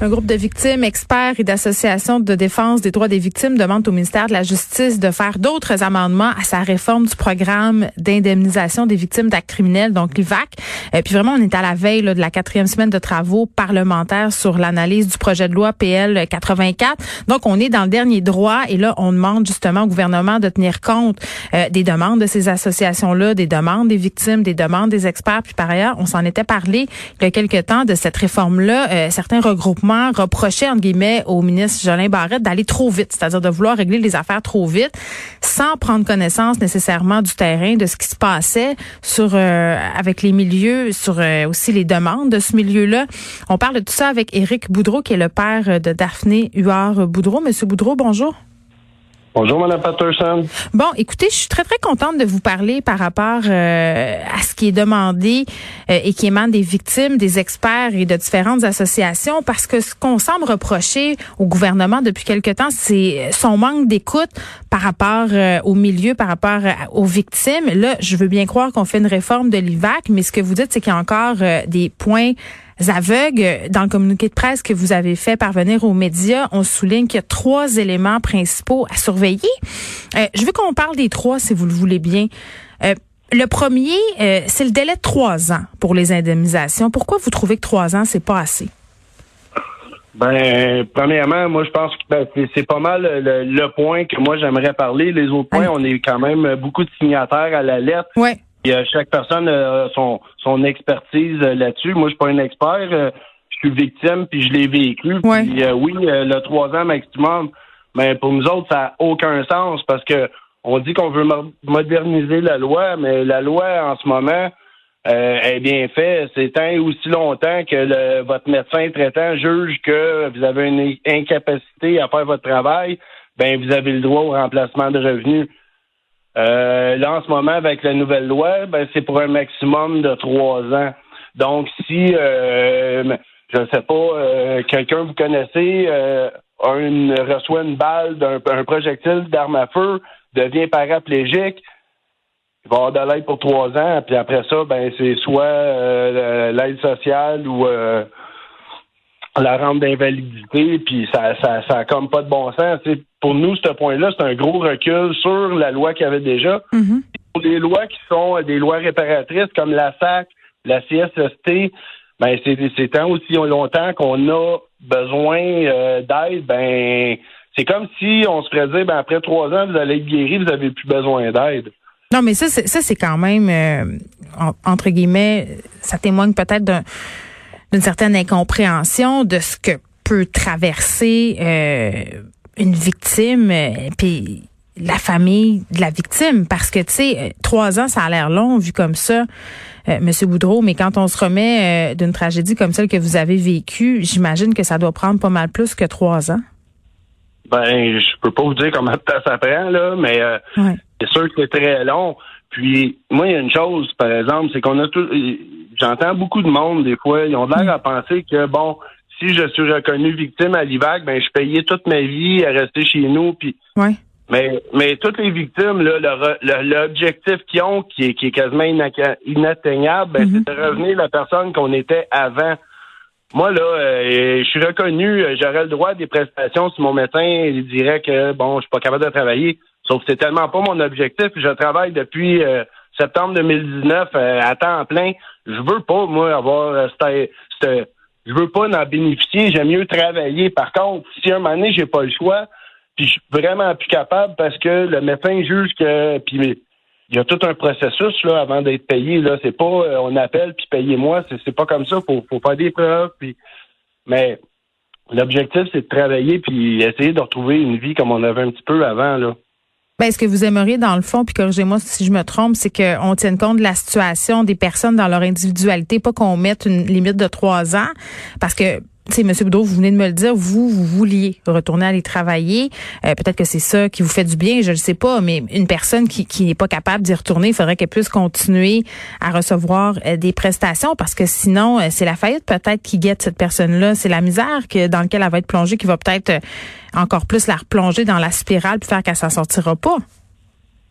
Un groupe de victimes, experts et d'associations de défense des droits des victimes demandent au ministère de la Justice de faire d'autres amendements à sa réforme du programme d'indemnisation des victimes d'actes criminels, donc l'IVAC. Et euh, puis vraiment, on est à la veille de la quatrième semaine de travaux parlementaires sur l'analyse du projet de loi PL 84. Donc, on est dans le dernier droit et là, on demande justement au gouvernement de tenir compte euh, des demandes de ces associations-là, des demandes des victimes, des demandes des experts. Puis par ailleurs, on s'en était parlé il y a quelques temps de cette réforme-là. Euh, certains regroupements reprochait, entre guillemets, au ministre Jolin Barrette d'aller trop vite, c'est-à-dire de vouloir régler les affaires trop vite, sans prendre connaissance nécessairement du terrain, de ce qui se passait sur euh, avec les milieux, sur euh, aussi les demandes de ce milieu-là. On parle de tout ça avec Éric Boudreau, qui est le père de Daphné Huard Boudreau. Monsieur Boudreau, bonjour. Bonjour, Mme Patterson. Bon, écoutez, je suis très, très contente de vous parler par rapport euh, à ce qui est demandé euh, et qui émane des victimes, des experts et de différentes associations, parce que ce qu'on semble reprocher au gouvernement depuis quelque temps, c'est son manque d'écoute par rapport euh, au milieu, par rapport aux victimes. Là, je veux bien croire qu'on fait une réforme de l'IVAC, mais ce que vous dites, c'est qu'il y a encore des points aveugles. Dans le communiqué de presse que vous avez fait parvenir aux médias, on souligne qu'il y a trois éléments principaux à surveiller. Euh, je veux qu'on parle des trois, si vous le voulez bien. Euh, le premier, euh, c'est le délai de trois ans pour les indemnisations. Pourquoi vous trouvez que trois ans, c'est pas assez? Ben, premièrement, moi, je pense que ben, c'est pas mal le, point que moi j'aimerais parler. Les autres points, on est quand même beaucoup de signataires à la lettre. Ouais. Et, chaque personne a son, son expertise euh, là-dessus. Moi, je suis pas un expert. Euh, je suis victime, puis je l'ai vécu. Puis, euh, oui, le trois ans maximum, mais pour nous autres, ça n'a aucun sens parce que on dit qu'on veut moderniser la loi, mais la loi en ce moment est bien faite. C'est tant et aussi longtemps que le, votre médecin traitant juge que vous avez une incapacité à faire votre travail, ben vous avez le droit au remplacement de revenus. Euh, là, en ce moment, avec la nouvelle loi, ben, c'est pour un maximum de trois ans. Donc, si, euh, je ne sais pas, euh, quelqu'un vous connaissez euh, une, reçoit une balle d'un un projectile d'arme à feu, devient paraplégique, il va avoir de l'aide pour trois ans, puis après ça, ben c'est soit l'aide sociale ou la rente d'invalidité, puis ça, ça, ça a comme pas de bon sens. Pour nous, ce point-là, c'est un gros recul sur la loi qu'il y avait déjà. Mm-hmm. Pour les lois qui sont des lois réparatrices comme la SAC, la CSST, ben c'est tant aussi longtemps qu'on a besoin euh, d'aide, ben c'est comme si on se ferait dire ben après trois ans, vous allez être guéri, vous n'avez plus besoin d'aide. Non, mais ça, ça c'est quand même euh, entre guillemets, ça témoigne peut-être d'un d'une certaine incompréhension de ce que peut traverser euh, une victime, euh, puis la famille de la victime, parce que tu sais, euh, trois ans, ça a l'air long vu comme ça, Monsieur Boudreau, mais quand on se remet d'une tragédie comme celle que vous avez vécue, j'imagine que ça doit prendre pas mal plus que trois ans. Ben, je peux pas vous dire combien de temps ça prend là, mais c'est sûr que c'est très long. Puis moi, il y a une chose, par exemple, c'est qu'on a tout j'entends beaucoup de monde, des fois, ils ont l'air à penser que, bon, si je suis reconnu victime à l'IVAC, ben, je payais toute ma vie à rester chez nous, puis... Mais, mais toutes les victimes, l'objectif qu'ils ont, qui est, qui est quasiment inatteignable, ben, mm-hmm. c'est de revenir la personne qu'on était avant. Moi, là, euh, je suis reconnu, j'aurais le droit à des prestations si mon médecin dirait que, bon, je suis pas capable de travailler. Sauf que c'est tellement pas mon objectif. Je travaille depuis euh, septembre 2019 euh, à temps plein. Je veux pas, moi, avoir euh, cette, je veux pas en bénéficier. J'aime mieux travailler. Par contre, si un moment donné, j'ai pas le choix, puis je suis vraiment plus capable parce que le médecin juge que puis il y a tout un processus là avant d'être payé là c'est pas euh, on appelle puis payez-moi c'est c'est pas comme ça faut faut faire des preuves mais l'objectif c'est de travailler puis essayer de retrouver une vie comme on avait un petit peu avant là ben, ce que vous aimeriez, dans le fond, puis corrigez-moi si je me trompe, c'est qu'on tienne compte de la situation des personnes dans leur individualité, pas qu'on mette une limite de trois ans, parce que sais, M. Boudreau, vous venez de me le dire, vous, vous vouliez retourner aller travailler. Euh, peut-être que c'est ça qui vous fait du bien, je ne sais pas, mais une personne qui, n'est pas capable d'y retourner, il faudrait qu'elle puisse continuer à recevoir euh, des prestations parce que sinon, euh, c'est la faillite peut-être qui guette cette personne-là. C'est la misère que, dans laquelle elle va être plongée qui va peut-être encore plus la replonger dans la spirale puis faire qu'elle s'en sortira pas.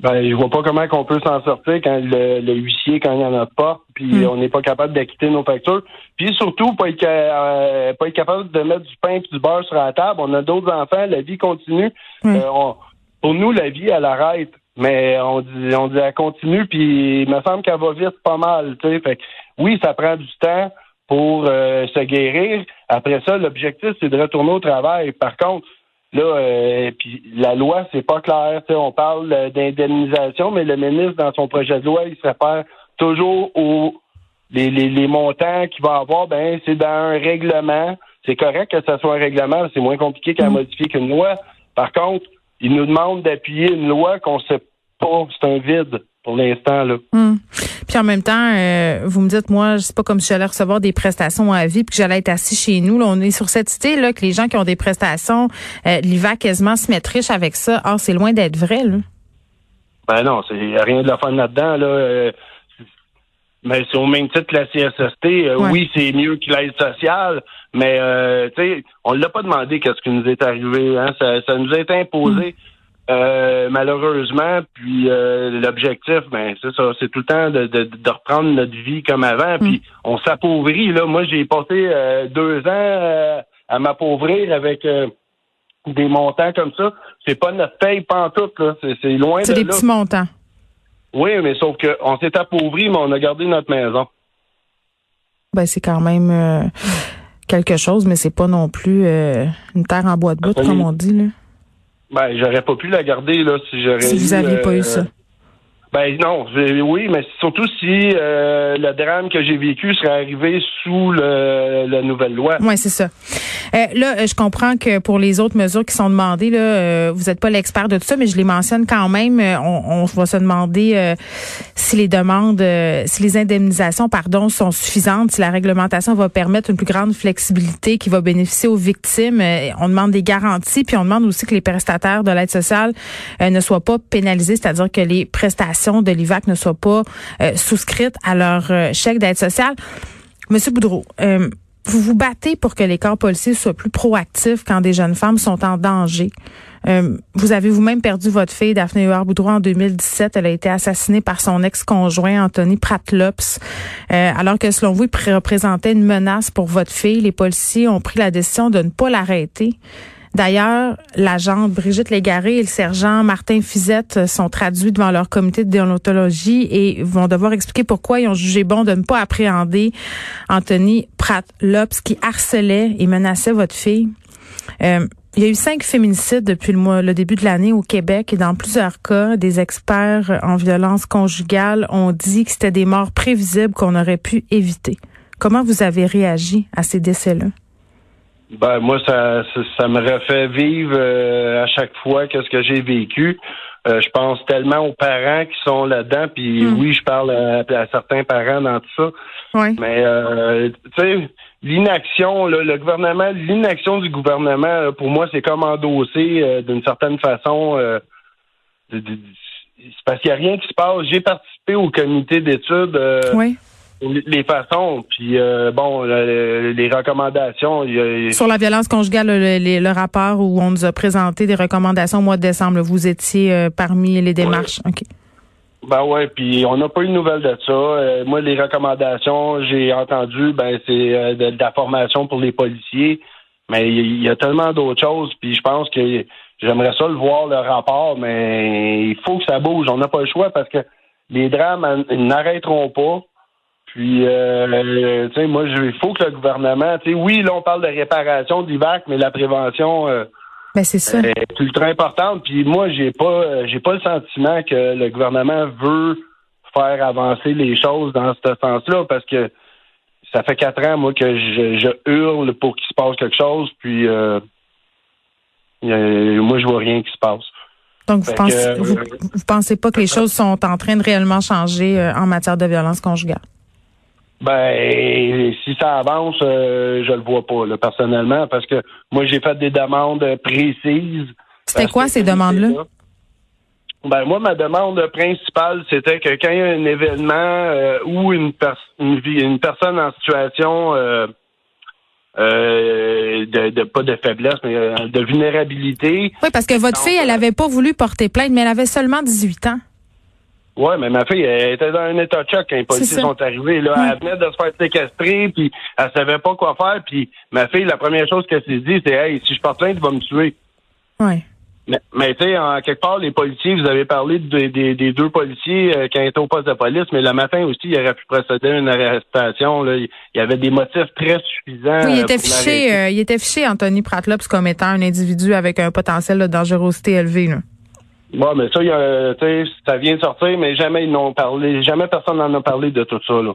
Ben, je vois pas comment qu'on peut s'en sortir quand le, huissier, quand il n'y en a pas, puis hmm. on n'est pas capable d'acquitter nos factures. Puis surtout, pas être, euh, pas être capable de mettre du pain et du beurre sur la table. On a d'autres enfants, la vie continue. Hmm. Euh, pour nous, la vie, elle arrête. Mais on dit, on dit, elle continue, puis il me semble qu'elle va vite pas mal. Tu sais. Fait oui, ça prend du temps pour euh, se guérir. Après ça, l'objectif, c'est de retourner au travail. Par contre, Là, euh, puis la loi, c'est pas clair. On parle d'indemnisation, mais le ministre, dans son projet de loi, il se réfère toujours aux les, les, montants qu'il va avoir. Ben, c'est dans un règlement. C'est correct que ce soit un règlement, c'est moins compliqué qu'à mm. modifier qu'une loi. Par contre, il nous demande d'appuyer une loi qu'on sait pas, c'est un vide pour l'instant. là. Hmm. Puis en même temps, euh, vous me dites, moi, c'est pas comme si j'allais recevoir des prestations à vie puis que j'allais être assis chez nous. Là, on est sur cette idée là que les gens qui ont des prestations, euh, l'hiver quasiment se mettent riches avec ça. Ah, c'est loin d'être vrai, là. Ben non, c'est rien de la fin là-dedans. Là. Euh, mais c'est au même titre que la CSST. Euh, oui, c'est mieux que l'aide sociale, mais euh, tu sais, on l'a pas demandé qu'est-ce qui nous est arrivé. Hein? Ça, ça nous a été imposé. Hmm. Euh, malheureusement, puis euh, l'objectif, ben c'est ça, c'est tout le temps de, de, de, reprendre notre vie comme avant, puis mm. on s'appauvrit. Là, moi, j'ai passé euh, deux ans à m'appauvrir avec des montants comme ça. C'est pas notre paye pantoute, là. C'est loin de C'est des petits montants. Oui, mais sauf qu'on s'est appauvri, mais on a gardé notre maison. Ben c'est quand même quelque chose, mais c'est pas non plus une terre en bois de bout, comme on dit là. Ben, j'aurais pas pu la garder là si j'aurais. Si vous n'aviez pas eu ça. Ben non, oui, mais surtout si euh, le drame que j'ai vécu serait arrivé sous le, la nouvelle loi. Oui, c'est ça. Euh, là, je comprends que pour les autres mesures qui sont demandées, là, euh, vous n'êtes pas l'expert de tout ça, mais je les mentionne quand même. On, on va se demander si les demandes, si les indemnisations, pardon, sont suffisantes, si la réglementation va permettre une plus grande flexibilité qui va bénéficier aux victimes. on demande des garanties, puis on demande aussi que les prestataires de l'aide sociale ne soient pas pénalisés, c'est-à-dire que les prestations de l'IVAC ne soient pas euh, souscrites à leur euh, chèque d'aide sociale. Monsieur Boudreau, euh, vous vous battez pour que les corps policiers soient plus proactifs quand des jeunes femmes sont en danger. vous avez vous-même perdu votre fille, Daphné Huard-Boudreau, en 2017. Elle a été assassinée par son ex-conjoint, Anthony Pratlops. alors que, selon vous, il représentait une menace pour votre fille, les policiers ont pris la décision de ne pas l'arrêter. D'ailleurs, l'agente Brigitte Légaré et le sergent Martin Fizette sont traduits devant leur comité de déontologie et vont devoir expliquer pourquoi ils ont jugé bon de ne pas appréhender Anthony Pratt-Lops qui harcelait et menaçait votre fille. Euh, il y a eu cinq féminicides depuis le, le début de l'année au Québec et dans plusieurs cas, des experts en violence conjugale ont dit que c'était des morts prévisibles qu'on aurait pu éviter. Comment vous avez réagi à ces décès-là? Ben moi, ça, ça, me refait vivre euh, à chaque fois qu'est-ce que j'ai vécu. Euh, je pense tellement aux parents qui sont là-dedans, puis hmm. oui, je parle à, certains parents dans tout ça. Oui. Mais euh, tu sais, l'inaction, le gouvernement, l'inaction du gouvernement, pour moi, c'est comme endosser d'une certaine façon. c'est parce qu'il n'y a rien qui se passe. J'ai participé au comité d'études. oui les façons, puis euh, bon, les recommandations. Sur la violence conjugale, le, rapport où on nous a présenté des recommandations au mois de décembre, vous étiez euh, parmi les démarches. OK. Ben ouais, puis on n'a pas eu de nouvelles de ça. Euh, moi, les recommandations, j'ai entendu, ben c'est de, la formation pour les policiers, mais il y, a tellement d'autres choses, puis je pense que j'aimerais ça le voir le rapport, mais il faut que ça bouge. On n'a pas le choix parce que les drames n'arrêteront pas. Puis, euh, tu sais, moi, il faut que le gouvernement, tu sais, oui, là, on parle de réparation d'IVAC, mais la prévention euh, ben, c'est ça. est ultra importante. Puis moi, j'ai pas, j'ai pas le sentiment que le gouvernement veut faire avancer les choses dans ce sens-là, parce que ça fait quatre ans, moi, que je, hurle pour qu'il se passe quelque chose, puis euh, moi, je vois rien qui se passe. Donc, vous pensez, vous, pensez pas que les choses sont en train de réellement changer en matière de violence conjugale? Ben, si ça avance, euh, je le vois pas, là, personnellement, parce que moi, j'ai fait des demandes précises. C'était quoi ces demandes-là? Ben, moi, ma demande principale, c'était que quand il y a un événement euh, ou une, une, personne en situation euh, de, de, pas de faiblesse, mais de vulnérabilité. Oui, parce que votre fille, elle avait pas voulu porter plainte, mais elle avait seulement 18 ans. Ouais, mais ma fille, elle était dans un état de choc quand les policiers sont arrivés. Là, Elle venait de se faire séquestrer, puis elle savait pas quoi faire. Puis ma fille, la première chose qu'elle s'est dit, c'est Hey, si je porte plainte, tu vas me tuer. Ouais. Mais, tu sais, en quelque part, les policiers, vous avez parlé des deux policiers euh, qui étaient au poste de police, mais le matin aussi, il aurait pu procéder à une arrestation. Là. Il y avait des motifs très suffisants. Oui, il était fiché, euh, il était fiché Anthony Pratlops comme étant un individu avec un potentiel de dangerosité élevé. Là. Bon, mais ça, y a, ça vient de sortir, mais jamais ils n'ont parlé, jamais personne n'en a parlé de tout ça. Là.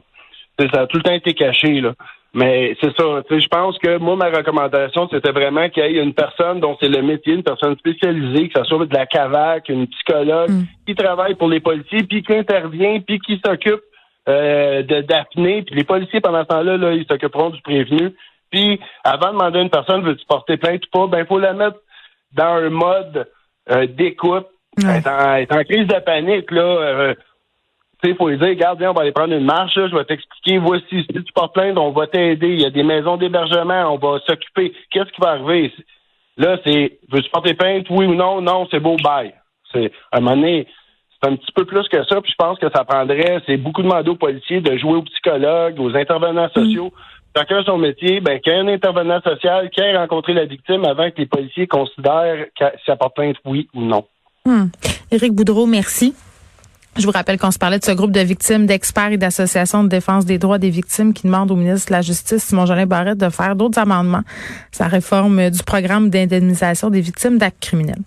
ça a tout le temps été caché. Là. Mais c'est ça. Je pense que moi, ma recommandation, c'était vraiment qu'il y ait une personne dont c'est le métier, une personne spécialisée, que ce soit de la CAVAC, une psychologue, mm. qui travaille pour les policiers, puis qui intervient, puis qui s'occupe euh, de d'apnée. Puis les policiers, pendant ce temps-là, là, ils s'occuperont du prévenu. Puis avant de demander à une personne, veux-tu porter plainte ou pas, ben il faut la mettre dans un mode euh, d'écoute. Être, en, crise de panique, là. Euh, il faut lui dire, regarde, viens, on va aller prendre une marche, je vais t'expliquer, voici, si tu portes plainte, on va t'aider, il y a des maisons d'hébergement, on va s'occuper. Qu'est-ce qui va arriver? Là, c'est, veux-tu porter plainte, oui ou non? Non, c'est beau, bye. C'est, à un moment donné, c'est un petit peu plus que ça, puis je pense que ça prendrait, c'est beaucoup demandé aux policiers de jouer aux psychologues, aux intervenants mm. sociaux. Chacun son métier, ben, qu'il y ait un intervenant social qui ait rencontré la victime avant que les policiers considèrent si elle porte plainte, oui ou non. Hmm. Éric Boudreau, merci. Je vous rappelle qu'on se parlait de ce groupe de victimes, d'experts et d'associations de défense des droits des victimes qui demandent au ministre de la Justice, Simon Jolin Barrette, de faire d'autres amendements. Sa réforme du programme d'indemnisation des victimes d'actes criminels.